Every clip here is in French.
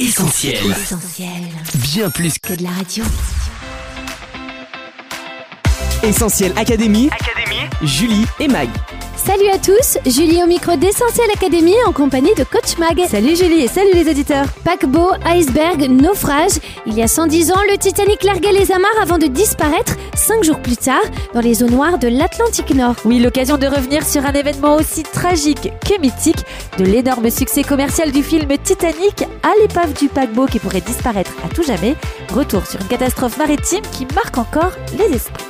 Essentiel. Essentiel. Bien plus que Que de la radio. Essentiel Académie, Julie et Mag. Salut à tous, Julie au micro d'Essentiel Académie en compagnie de Coach Mag. Salut Julie et salut les auditeurs. Paquebot, iceberg, naufrage. Il y a 110 ans, le Titanic larguait les amarres avant de disparaître, 5 jours plus tard, dans les eaux noires de l'Atlantique Nord. Oui, l'occasion de revenir sur un événement aussi tragique que mythique, de l'énorme succès commercial du film Titanic à l'épave du paquebot qui pourrait disparaître à tout jamais. Retour sur une catastrophe maritime qui marque encore les esprits.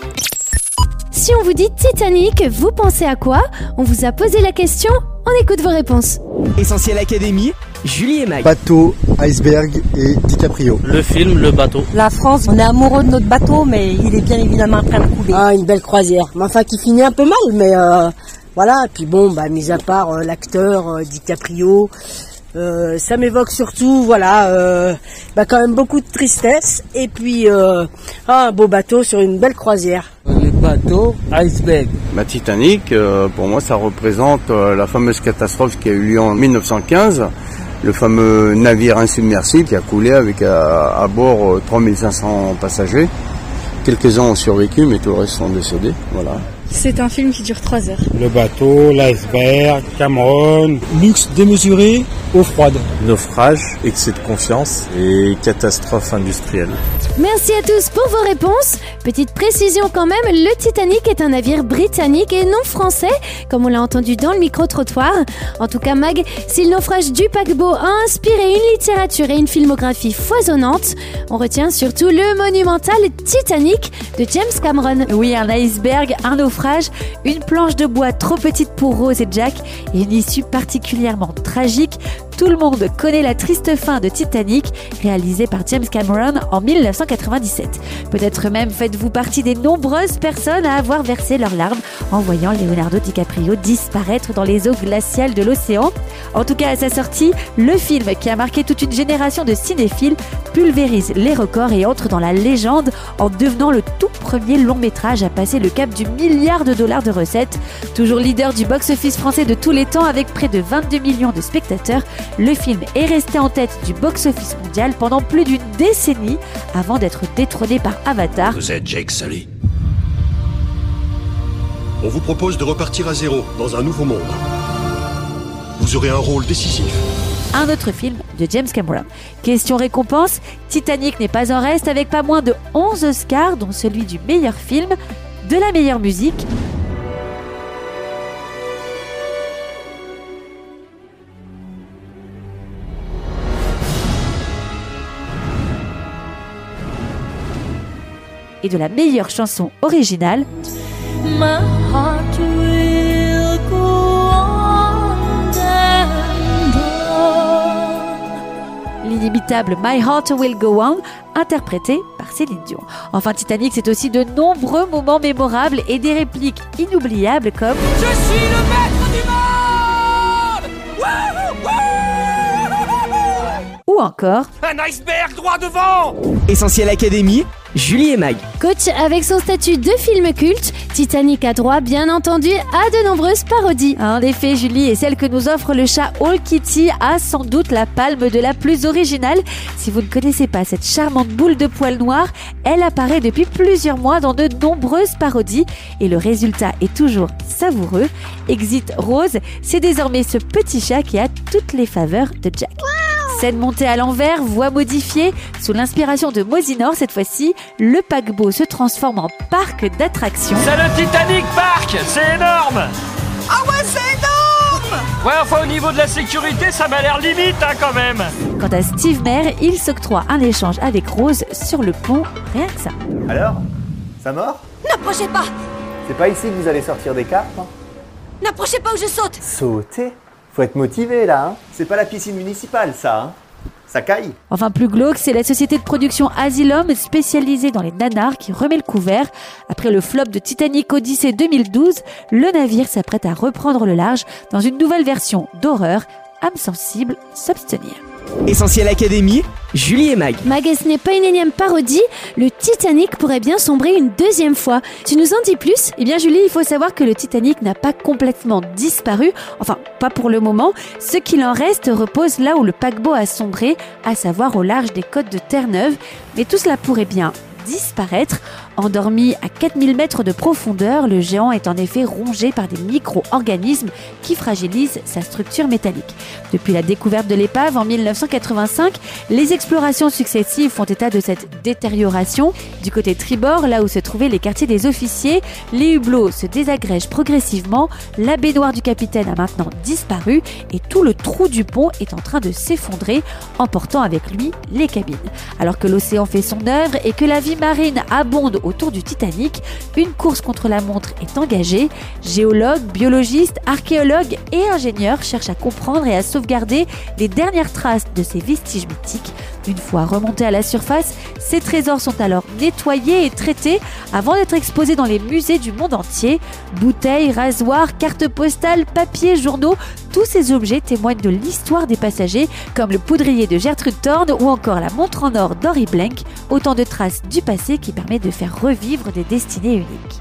Si on vous dit Titanic, vous pensez à quoi? On vous a posé la question, on écoute vos réponses. Essentiel Académie, Julie et Mag. Bateau, iceberg et DiCaprio. Le film Le Bateau. La France, on est amoureux de notre bateau, mais il est bien évidemment en train de couler. Ah, une belle croisière. Mais enfin, qui finit un peu mal, mais euh, voilà. Et puis bon, bah, mis à part euh, l'acteur euh, DiCaprio, euh, ça m'évoque surtout, voilà, euh, bah, quand même beaucoup de tristesse. Et puis euh, ah, un beau bateau sur une belle croisière. Bateau, iceberg. Ma Titanic, euh, pour moi, ça représente euh, la fameuse catastrophe qui a eu lieu en 1915, le fameux navire insubmersible qui a coulé avec à, à bord euh, 3500 passagers. Quelques-uns ont survécu, mais tout le reste sont décédés. Voilà. C'est un film qui dure 3 heures. Le bateau, l'iceberg, Cameron. Luxe démesuré, eau froide. Naufrage, excès de confiance et catastrophe industrielle. Merci à tous pour vos réponses. Petite précision quand même, le Titanic est un navire britannique et non français, comme on l'a entendu dans le micro-trottoir. En tout cas, Mag, si le naufrage du paquebot a inspiré une littérature et une filmographie foisonnante, on retient surtout le monumental Titanic de James Cameron. Oui, un iceberg, un naufrage, une planche de bois trop petite pour Rose et Jack et une issue particulièrement tragique. Tout le monde connaît la triste fin de Titanic, réalisée par James Cameron en 1997. Peut-être même faites-vous partie des nombreuses personnes à avoir versé leurs larmes en voyant Leonardo DiCaprio disparaître dans les eaux glaciales de l'océan. En tout cas, à sa sortie, le film qui a marqué toute une génération de cinéphiles pulvérise les records et entre dans la légende en devenant le tout premier long métrage à passer le cap du milliard de dollars de recettes. Toujours leader du box-office français de tous les temps avec près de 22 millions de spectateurs, le film est resté en tête du box-office mondial pendant plus d'une décennie avant d'être détrôné par Avatar. Vous êtes Jake Sully. On vous propose de repartir à zéro dans un nouveau monde. Vous aurez un rôle décisif. un autre film de James Cameron. Question récompense, Titanic n'est pas en reste avec pas moins de 11 Oscars, dont celui du meilleur film, de la meilleure musique, et de la meilleure chanson originale. L'inimitable My Heart Will Go On, interprété par Céline Dion. Enfin, Titanic, c'est aussi de nombreux moments mémorables et des répliques inoubliables comme Je suis le maître du monde. Ou encore Un iceberg droit devant. Essentiel Académie, Julie et Mag. Coach, avec son statut de film culte, Titanic a droit, bien entendu, à de nombreuses parodies. En effet, Julie et celle que nous offre le chat All Kitty a sans doute la palme de la plus originale. Si vous ne connaissez pas cette charmante boule de poils noirs, elle apparaît depuis plusieurs mois dans de nombreuses parodies et le résultat est toujours savoureux. Exit Rose, c'est désormais ce petit chat qui a toutes les faveurs de Jack. Scène montée à l'envers, voix modifiée, sous l'inspiration de Mosinor cette fois-ci, le paquebot se transforme en parc d'attractions. C'est le Titanic Park C'est énorme. Ah ouais, c'est énorme! Ouais, enfin au niveau de la sécurité, ça m'a l'air limite hein, quand même. Quant à Steve Mayer, il s'octroie un échange avec Rose sur le pont, rien que ça. Alors Ça mord N'approchez pas! C'est pas ici que vous allez sortir des cartes hein? N'approchez pas ou je saute! Sauter? Faut être motivé là, hein C'est pas la piscine municipale ça, hein Ça caille Enfin, plus glauque, c'est la société de production Asylum, spécialisée dans les nanars, qui remet le couvert. Après le flop de Titanic Odyssey 2012, le navire s'apprête à reprendre le large dans une nouvelle version d'horreur, âme sensible, s'abstenir. Essentiel Académie, Julie et Mag. Mag, ce n'est pas une énième parodie. Le Titanic pourrait bien sombrer une deuxième fois. Tu nous en dis plus? Eh bien, Julie, il faut savoir que le Titanic n'a pas complètement disparu. Enfin, pas pour le moment. Ce qu'il en reste repose là où le paquebot a sombré, à savoir au large des côtes de Terre-Neuve. Mais tout cela pourrait bien disparaître. Endormi à 4000 mètres de profondeur, le géant est en effet rongé par des micro-organismes qui fragilisent sa structure métallique. Depuis la découverte de l'épave en 1985, les explorations successives font état de cette détérioration. Du côté tribord, là où se trouvaient les quartiers des officiers, les hublots se désagrègent progressivement, la baignoire du capitaine a maintenant disparu et tout le trou du pont est en train de s'effondrer, emportant avec lui les cabines. Alors que l'océan fait son œuvre et que la vie marine abonde autour du Titanic, une course contre la montre est engagée. Géologues, biologistes, archéologues et ingénieurs cherchent à comprendre et à sauvegarder les dernières traces de ces vestiges mythiques. Une fois remontés à la surface, ces trésors sont alors nettoyés et traités avant d'être exposés dans les musées du monde entier. Bouteilles, rasoirs, cartes postales, papiers, journaux, tous ces objets témoignent de l'histoire des passagers, comme le poudrier de Gertrude Thorne ou encore la montre en or d'Henri Blank, autant de traces du passé qui permet de faire revivre des destinées uniques.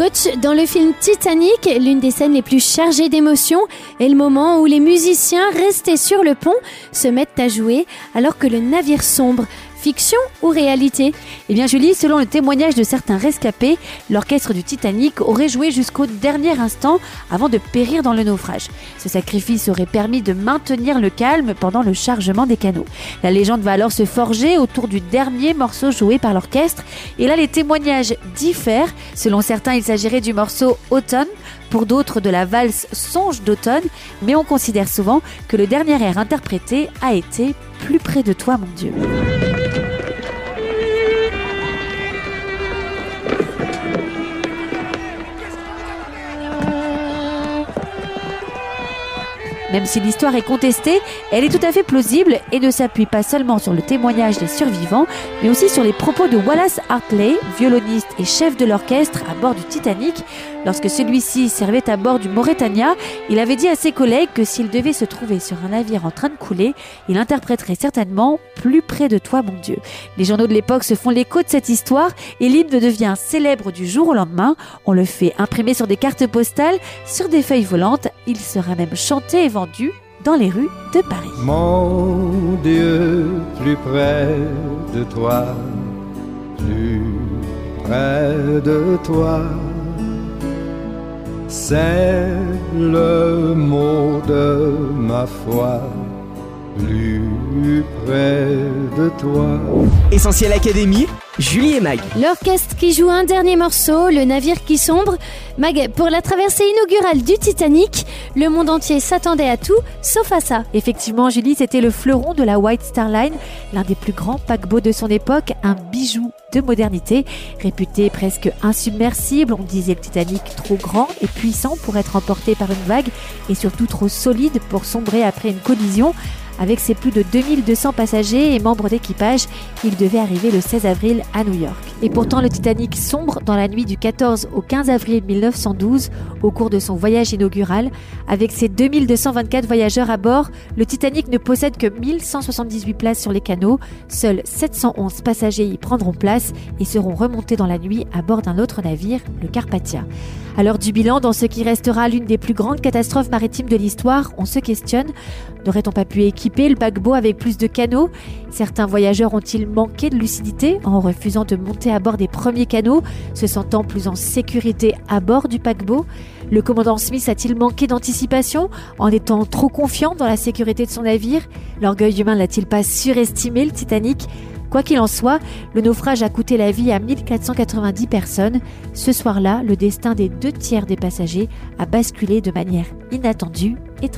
Coach, dans le film Titanic, l'une des scènes les plus chargées d'émotions est le moment où les musiciens restés sur le pont se mettent à jouer alors que le navire sombre. Fiction ou réalité Eh bien Julie, selon le témoignage de certains rescapés, l'orchestre du Titanic aurait joué jusqu'au dernier instant avant de périr dans le naufrage. Ce sacrifice aurait permis de maintenir le calme pendant le chargement des canaux. La légende va alors se forger autour du dernier morceau joué par l'orchestre et là les témoignages diffèrent. Selon certains, il s'agirait du morceau Automne, pour d'autres de la valse Songe d'automne, mais on considère souvent que le dernier air interprété a été Plus près de toi mon Dieu. Même si l'histoire est contestée, elle est tout à fait plausible et ne s'appuie pas seulement sur le témoignage des survivants, mais aussi sur les propos de Wallace Hartley, violoniste et chef de l'orchestre à bord du Titanic. Lorsque celui-ci servait à bord du Mauretania, il avait dit à ses collègues que s'il devait se trouver sur un navire en train de couler, il interpréterait certainement Plus près de toi, mon Dieu. Les journaux de l'époque se font l'écho de cette histoire et l'hymne devient célèbre du jour au lendemain. On le fait imprimer sur des cartes postales, sur des feuilles volantes. Il sera même chanté et vendu dans les rues de Paris. Mon Dieu, plus près de toi, plus près de toi. C'est le mot de ma foi, plus près de toi. Essentiel Académie, Julie et Mag. L'orchestre qui joue un dernier morceau, le navire qui sombre. Mag, pour la traversée inaugurale du Titanic, le monde entier s'attendait à tout, sauf à ça. Effectivement, Julie, c'était le fleuron de la White Star Line, l'un des plus grands paquebots de son époque, un bijou de modernité, réputé presque insubmersible. On disait le Titanic trop grand et puissant pour être emporté par une vague et surtout trop solide pour sombrer après une collision. Avec ses plus de 2200 passagers et membres d'équipage, il devait arriver le 16 avril à New York. Et pourtant, le Titanic sombre dans la nuit du 14 au 15 avril 1912 au cours de son voyage inaugural. Avec ses 2224 voyageurs à bord, le Titanic ne possède que 1178 places sur les canaux. Seuls 711 passagers y prendront place et seront remontés dans la nuit à bord d'un autre navire, le Carpathia. L'heure du bilan, dans ce qui restera l'une des plus grandes catastrophes maritimes de l'histoire, on se questionne. N'aurait-on pas pu équiper le paquebot avec plus de canaux. Certains voyageurs ont-ils manqué de lucidité en refusant de monter à bord des premiers canaux, se sentant plus en sécurité à bord du paquebot? Le commandant Smith a-t-il manqué d'anticipation en étant trop confiant dans la sécurité de son navire? L'orgueil humain n'a-t-il pas surestimé le Titanic? Quoi qu'il en soit, le naufrage a coûté la vie à 1490 personnes. Ce soir-là, le destin des deux tiers des passagers a basculé de manière inattendue et.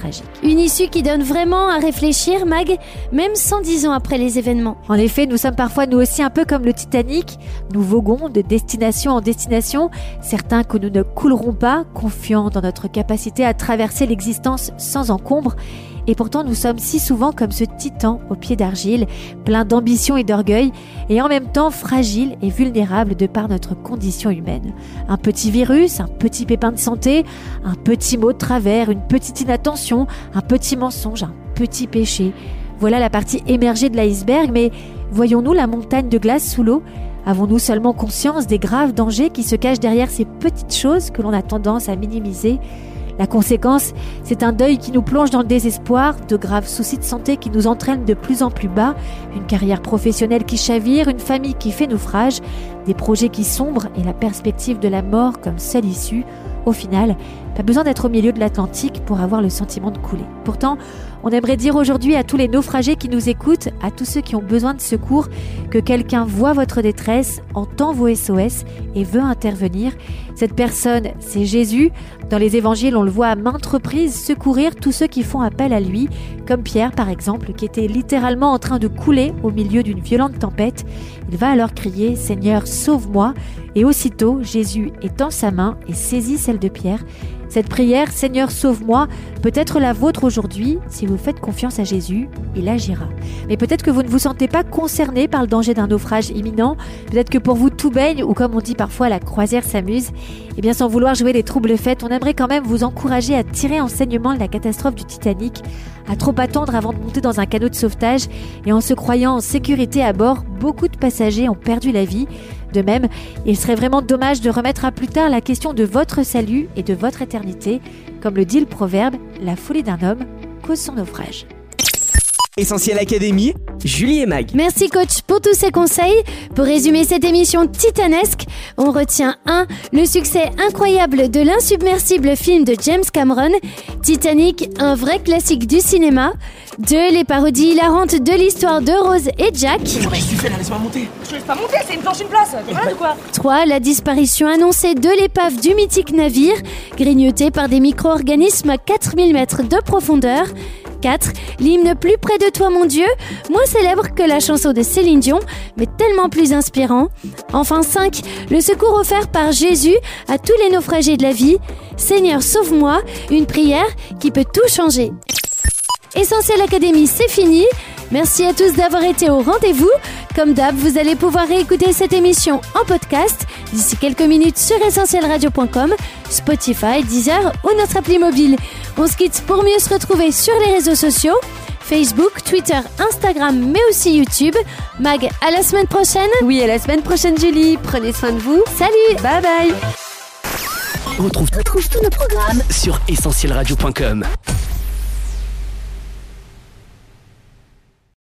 Une issue qui donne vraiment à réfléchir, Mag, même 110 ans après les événements. En effet, nous sommes parfois nous aussi un peu comme le Titanic. Nous voguons de destination en destination, certains que nous ne coulerons pas, confiants dans notre capacité à traverser l'existence sans encombre. Et pourtant, nous sommes si souvent comme ce titan au pied d'argile, plein d'ambition et d'orgueil, et en même temps fragile et vulnérable de par notre condition humaine. Un petit virus, un petit pépin de santé, un petit mot de travers, une petite inattention, un petit mensonge, un petits péchés. Voilà la partie émergée de l'iceberg, mais voyons-nous la montagne de glace sous l'eau? Avons-nous seulement conscience des graves dangers qui se cachent derrière ces petites choses que l'on a tendance à minimiser? La conséquence, c'est un deuil qui nous plonge dans le désespoir, de graves soucis de santé qui nous entraînent de plus en plus bas, une carrière professionnelle qui chavire, une famille qui fait naufrage, des projets qui sombrent et la perspective de la mort comme seule issue. Au final, pas besoin d'être au milieu de l'Atlantique pour avoir le sentiment de couler. Pourtant, on aimerait dire aujourd'hui à tous les naufragés qui nous écoutent, à tous ceux qui ont besoin de secours, que quelqu'un voit votre détresse, entend vos SOS et veut intervenir. Cette personne, c'est Jésus. Dans les évangiles, on le voit à maintes reprises secourir tous ceux qui font appel à lui, comme Pierre par exemple, qui était littéralement en train de couler au milieu d'une violente tempête. Il va alors crier Seigneur, sauve-moi. Et aussitôt, Jésus étend sa main et saisit celle de Pierre. Cette prière, Seigneur, sauve-moi, peut être la vôtre aujourd'hui. Si vous faites confiance à Jésus, il agira. Mais peut-être que vous ne vous sentez pas concerné par le danger d'un naufrage imminent. Peut-être que pour vous tout baigne, ou comme on dit parfois, la croisière s'amuse. Eh bien, sans vouloir jouer les troubles faits, on aimerait quand même vous encourager à tirer enseignement de la catastrophe du Titanic, à trop attendre avant de monter dans un canot de sauvetage. Et en se croyant en sécurité à bord, beaucoup de passagers ont perdu la vie. De même, il serait vraiment dommage de remettre à plus tard la question de votre salut et de votre éternité. Comme le dit le proverbe, la folie d'un homme cause son naufrage. Essentiel Académie, Julie et Mag. Merci coach pour tous ces conseils. Pour résumer cette émission titanesque, on retient 1. Le succès incroyable de l'insubmersible film de James Cameron, Titanic, un vrai classique du cinéma. 2. Les parodies hilarantes de l'histoire de Rose et Jack. Là? Laisse-moi monter Je laisse pas monter, c'est une planche, une place. T'es malade ou quoi? 3. La disparition annoncée de l'épave du mythique navire, grignotée par des micro-organismes à 4000 mètres de profondeur. 4. L'hymne Plus près de toi mon Dieu, moins célèbre que la chanson de Céline Dion, mais tellement plus inspirant. Enfin 5. Le secours offert par Jésus à tous les naufragés de la vie. Seigneur, sauve-moi, une prière qui peut tout changer. Essentiel Académie, c'est fini. Merci à tous d'avoir été au rendez-vous. Comme d'hab, vous allez pouvoir réécouter cette émission en podcast d'ici quelques minutes sur essentielradio.com, Spotify, Deezer ou notre appli mobile. On se quitte pour mieux se retrouver sur les réseaux sociaux. Facebook, Twitter, Instagram, mais aussi YouTube. Mag, à la semaine prochaine. Oui, à la semaine prochaine, Julie. Prenez soin de vous. Salut. Bye bye. On retrouve, tous nos programmes sur essentielradio.com.